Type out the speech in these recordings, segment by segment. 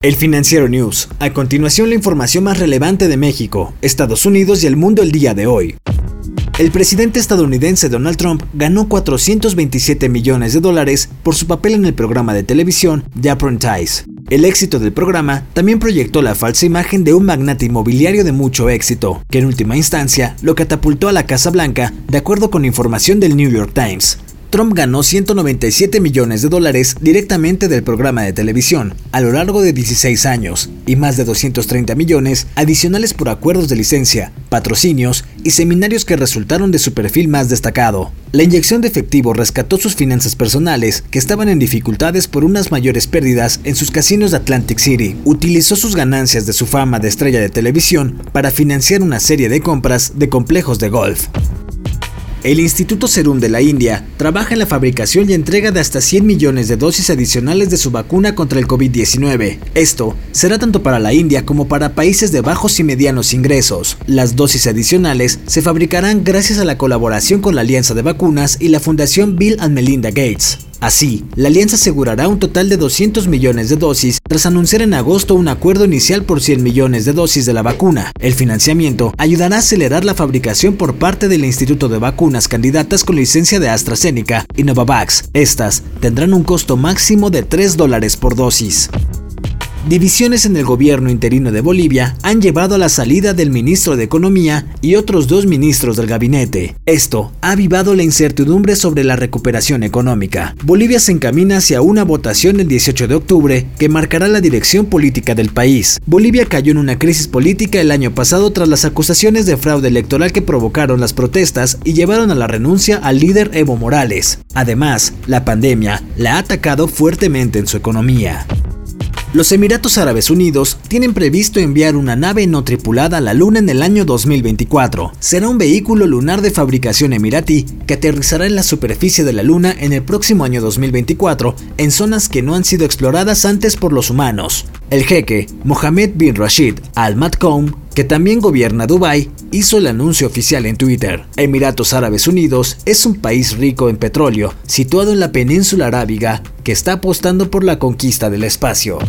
El Financiero News. A continuación la información más relevante de México, Estados Unidos y el mundo el día de hoy. El presidente estadounidense Donald Trump ganó 427 millones de dólares por su papel en el programa de televisión The Apprentice. El éxito del programa también proyectó la falsa imagen de un magnate inmobiliario de mucho éxito, que en última instancia lo catapultó a la Casa Blanca, de acuerdo con información del New York Times. Trump ganó 197 millones de dólares directamente del programa de televisión a lo largo de 16 años y más de 230 millones adicionales por acuerdos de licencia, patrocinios y seminarios que resultaron de su perfil más destacado. La inyección de efectivo rescató sus finanzas personales, que estaban en dificultades por unas mayores pérdidas en sus casinos de Atlantic City. Utilizó sus ganancias de su fama de estrella de televisión para financiar una serie de compras de complejos de golf. El Instituto Serum de la India trabaja en la fabricación y entrega de hasta 100 millones de dosis adicionales de su vacuna contra el COVID-19. Esto será tanto para la India como para países de bajos y medianos ingresos. Las dosis adicionales se fabricarán gracias a la colaboración con la Alianza de Vacunas y la Fundación Bill Melinda Gates. Así, la alianza asegurará un total de 200 millones de dosis tras anunciar en agosto un acuerdo inicial por 100 millones de dosis de la vacuna. El financiamiento ayudará a acelerar la fabricación por parte del Instituto de Vacunas candidatas con licencia de AstraZeneca y Novavax. Estas tendrán un costo máximo de 3 dólares por dosis. Divisiones en el gobierno interino de Bolivia han llevado a la salida del ministro de Economía y otros dos ministros del gabinete. Esto ha avivado la incertidumbre sobre la recuperación económica. Bolivia se encamina hacia una votación el 18 de octubre que marcará la dirección política del país. Bolivia cayó en una crisis política el año pasado tras las acusaciones de fraude electoral que provocaron las protestas y llevaron a la renuncia al líder Evo Morales. Además, la pandemia la ha atacado fuertemente en su economía. Los Emiratos Árabes Unidos tienen previsto enviar una nave no tripulada a la Luna en el año 2024. Será un vehículo lunar de fabricación emiratí que aterrizará en la superficie de la Luna en el próximo año 2024 en zonas que no han sido exploradas antes por los humanos. El jeque Mohammed bin Rashid Al Matkoum que también gobierna Dubái, hizo el anuncio oficial en Twitter. Emiratos Árabes Unidos es un país rico en petróleo, situado en la península arábiga, que está apostando por la conquista del espacio.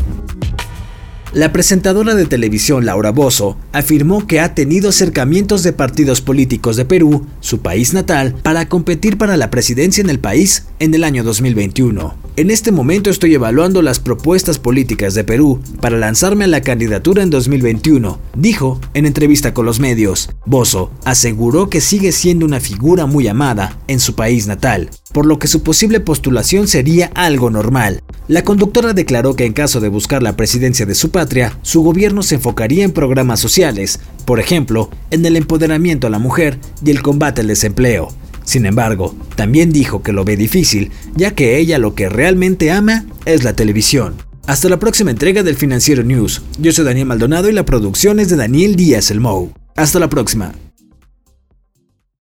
La presentadora de televisión Laura Bozo afirmó que ha tenido acercamientos de partidos políticos de Perú, su país natal, para competir para la presidencia en el país en el año 2021. En este momento estoy evaluando las propuestas políticas de Perú para lanzarme a la candidatura en 2021, dijo en entrevista con los medios. Bozo aseguró que sigue siendo una figura muy amada en su país natal, por lo que su posible postulación sería algo normal. La conductora declaró que en caso de buscar la presidencia de su patria, su gobierno se enfocaría en programas sociales, por ejemplo, en el empoderamiento a la mujer y el combate al desempleo. Sin embargo, también dijo que lo ve difícil, ya que ella lo que realmente ama es la televisión. Hasta la próxima entrega del Financiero News. Yo soy Daniel Maldonado y la producción es de Daniel Díaz El Mou. Hasta la próxima.